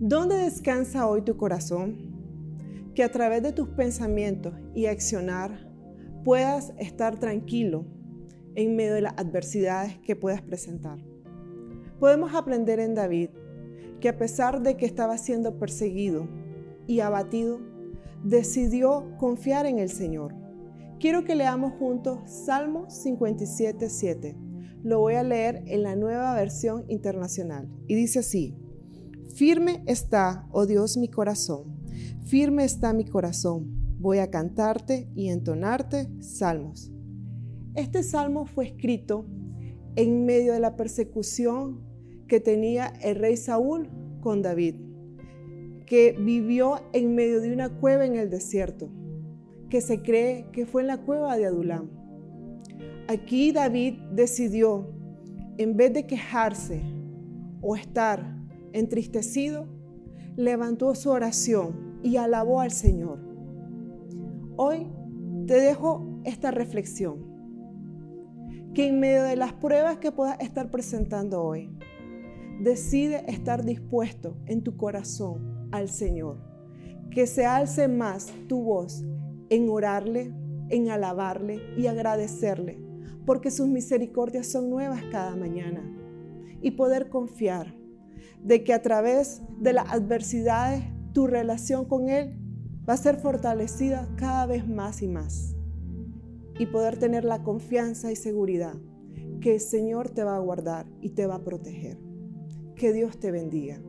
¿Dónde descansa hoy tu corazón? Que a través de tus pensamientos y accionar puedas estar tranquilo en medio de las adversidades que puedas presentar. Podemos aprender en David que a pesar de que estaba siendo perseguido y abatido, decidió confiar en el Señor. Quiero que leamos juntos Salmo 57, 7. Lo voy a leer en la nueva versión internacional y dice así. Firme está, oh Dios, mi corazón. Firme está mi corazón. Voy a cantarte y entonarte salmos. Este salmo fue escrito en medio de la persecución que tenía el rey Saúl con David, que vivió en medio de una cueva en el desierto, que se cree que fue en la cueva de Adulam. Aquí David decidió, en vez de quejarse o estar entristecido, levantó su oración y alabó al Señor. Hoy te dejo esta reflexión, que en medio de las pruebas que puedas estar presentando hoy, decide estar dispuesto en tu corazón al Señor, que se alce más tu voz en orarle, en alabarle y agradecerle, porque sus misericordias son nuevas cada mañana, y poder confiar de que a través de las adversidades tu relación con Él va a ser fortalecida cada vez más y más. Y poder tener la confianza y seguridad que el Señor te va a guardar y te va a proteger. Que Dios te bendiga.